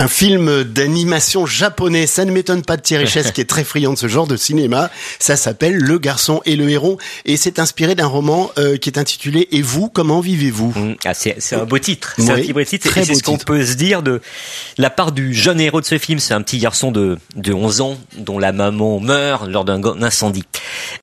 Un film d'animation japonais, ça ne m'étonne pas de Thierry Chess qui est très friand de ce genre de cinéma. Ça s'appelle Le garçon et le héron et c'est inspiré d'un roman euh, qui est intitulé Et vous, comment vivez-vous? Mmh. ah, C'est un beau titre. C'est un beau titre. C'est ce qu'on peut se dire de la part du jeune héros de ce film. C'est un petit garçon de, de 11 ans dont la maman meurt lors d'un incendie.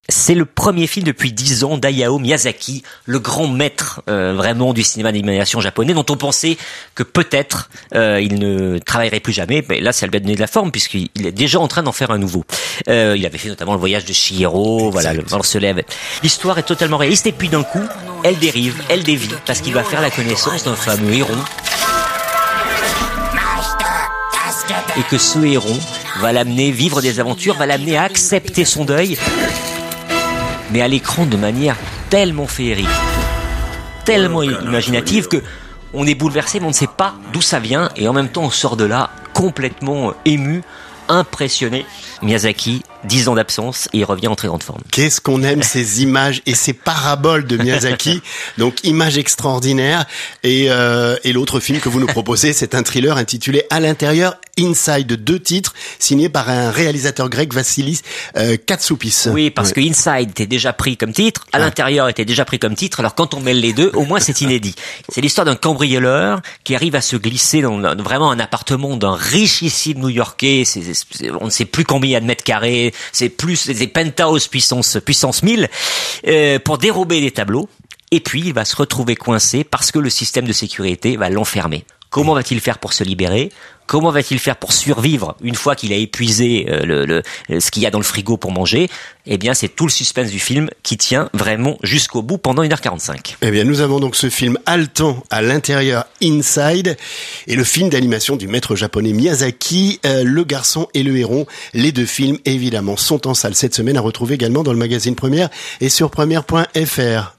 C'est le premier film depuis 10 ans d'Ayao Miyazaki, le grand maître euh, vraiment du cinéma d'animation japonais dont on pensait que peut-être euh, il ne travaillerait plus jamais. Mais là, ça lui a donné de la forme puisqu'il est déjà en train d'en faire un nouveau. Euh, il avait fait notamment le voyage de Shihiro, voilà, le vent se lève. L'histoire est totalement réaliste et puis d'un coup, elle dérive, elle dévie parce qu'il va faire la connaissance d'un fameux héron. Et que ce héron va l'amener vivre des aventures, va l'amener à accepter son deuil, mais à l'écran de manière tellement féerique, tellement imaginative que on est bouleversé, mais on ne sait pas d'où ça vient, et en même temps on sort de là complètement ému, impressionné. Miyazaki, 10 ans d'absence, et il revient en très grande forme. Qu'est-ce qu'on aime ces images et ces paraboles de Miyazaki. Donc, images extraordinaires. Et, euh, et l'autre film que vous nous proposez, c'est un thriller intitulé À l'intérieur, Inside, deux titres, signé par un réalisateur grec, Vassilis euh, Katsoupis. Oui, parce que Inside était déjà pris comme titre, à l'intérieur était déjà pris comme titre, alors quand on mêle les deux, au moins c'est inédit. C'est l'histoire d'un cambrioleur qui arrive à se glisser dans vraiment un appartement d'un richissime new-yorkais, on ne sait plus combien il y a de mètres carrés, c'est plus des penthouse puissance puissance 1000 euh, pour dérober des tableaux. Et puis il va se retrouver coincé parce que le système de sécurité va l'enfermer. Comment va-t-il faire pour se libérer? Comment va-t-il faire pour survivre une fois qu'il a épuisé euh, le, ce qu'il y a dans le frigo pour manger? Eh bien, c'est tout le suspense du film qui tient vraiment jusqu'au bout pendant 1h45. Eh bien, nous avons donc ce film haletant à l'intérieur Inside et le film d'animation du maître japonais Miyazaki, euh, Le garçon et le héron. Les deux films, évidemment, sont en salle cette semaine à retrouver également dans le magazine Première et sur première.fr.